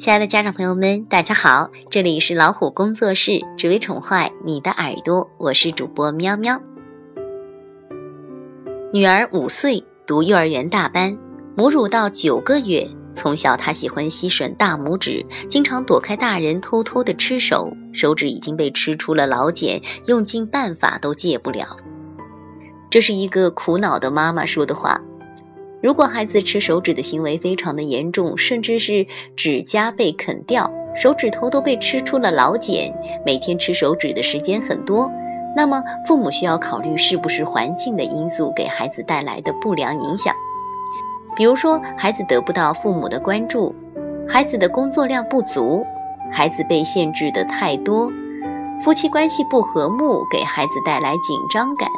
亲爱的家长朋友们，大家好，这里是老虎工作室，只为宠坏你的耳朵，我是主播喵喵。女儿五岁，读幼儿园大班，母乳到九个月。从小她喜欢吸吮大拇指，经常躲开大人偷偷的吃手，手指已经被吃出了老茧，用尽办法都戒不了。这是一个苦恼的妈妈说的话。如果孩子吃手指的行为非常的严重，甚至是指甲被啃掉，手指头都被吃出了老茧，每天吃手指的时间很多，那么父母需要考虑是不是环境的因素给孩子带来的不良影响。比如说，孩子得不到父母的关注，孩子的工作量不足，孩子被限制的太多，夫妻关系不和睦，给孩子带来紧张感。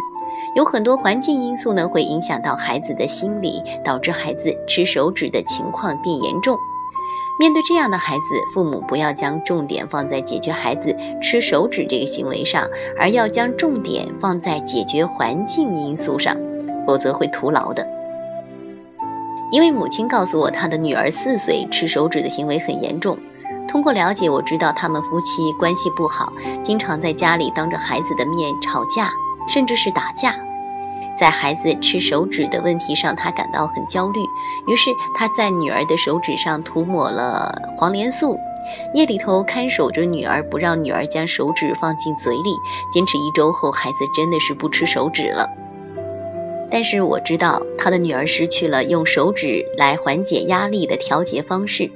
有很多环境因素呢，会影响到孩子的心理，导致孩子吃手指的情况变严重。面对这样的孩子，父母不要将重点放在解决孩子吃手指这个行为上，而要将重点放在解决环境因素上，否则会徒劳的。一位母亲告诉我，她的女儿四岁吃手指的行为很严重。通过了解，我知道他们夫妻关系不好，经常在家里当着孩子的面吵架。甚至是打架，在孩子吃手指的问题上，他感到很焦虑。于是他在女儿的手指上涂抹了黄连素，夜里头看守着女儿，不让女儿将手指放进嘴里。坚持一周后，孩子真的是不吃手指了。但是我知道他的女儿失去了用手指来缓解压力的调节方式，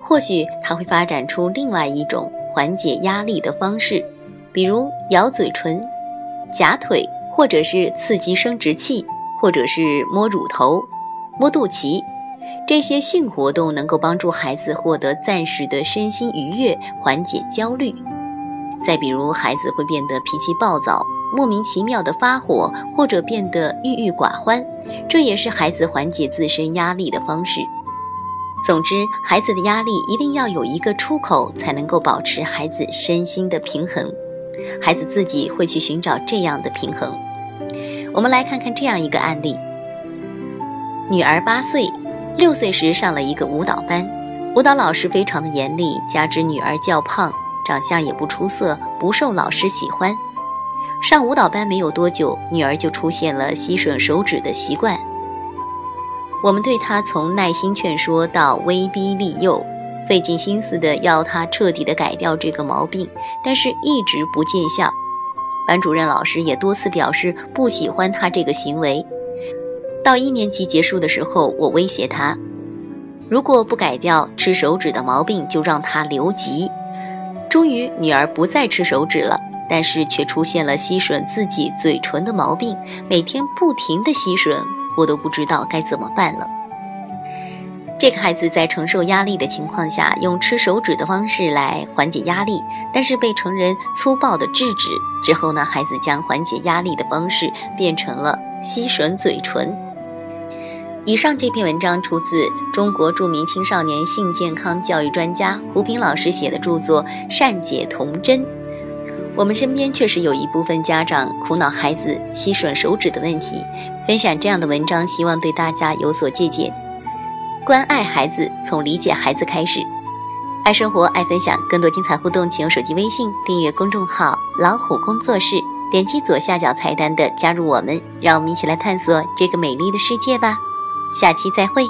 或许他会发展出另外一种缓解压力的方式，比如咬嘴唇。夹腿，或者是刺激生殖器，或者是摸乳头、摸肚脐，这些性活动能够帮助孩子获得暂时的身心愉悦，缓解焦虑。再比如，孩子会变得脾气暴躁，莫名其妙的发火，或者变得郁郁寡欢，这也是孩子缓解自身压力的方式。总之，孩子的压力一定要有一个出口，才能够保持孩子身心的平衡。孩子自己会去寻找这样的平衡。我们来看看这样一个案例：女儿八岁，六岁时上了一个舞蹈班，舞蹈老师非常的严厉，加之女儿较胖，长相也不出色，不受老师喜欢。上舞蹈班没有多久，女儿就出现了吸吮手指的习惯。我们对她从耐心劝说到威逼利诱。费尽心思的要他彻底的改掉这个毛病，但是一直不见效。班主任老师也多次表示不喜欢他这个行为。到一年级结束的时候，我威胁他，如果不改掉吃手指的毛病，就让他留级。终于，女儿不再吃手指了，但是却出现了吸吮自己嘴唇的毛病，每天不停的吸吮，我都不知道该怎么办了。这个孩子在承受压力的情况下，用吃手指的方式来缓解压力，但是被成人粗暴的制止之后呢，孩子将缓解压力的方式变成了吸吮嘴唇。以上这篇文章出自中国著名青少年性健康教育专家胡平老师写的著作《善解童真》。我们身边确实有一部分家长苦恼孩子吸吮手指的问题，分享这样的文章，希望对大家有所借鉴。关爱孩子，从理解孩子开始。爱生活，爱分享，更多精彩互动，请用手机微信订阅公众号“老虎工作室”，点击左下角菜单的“加入我们”，让我们一起来探索这个美丽的世界吧。下期再会。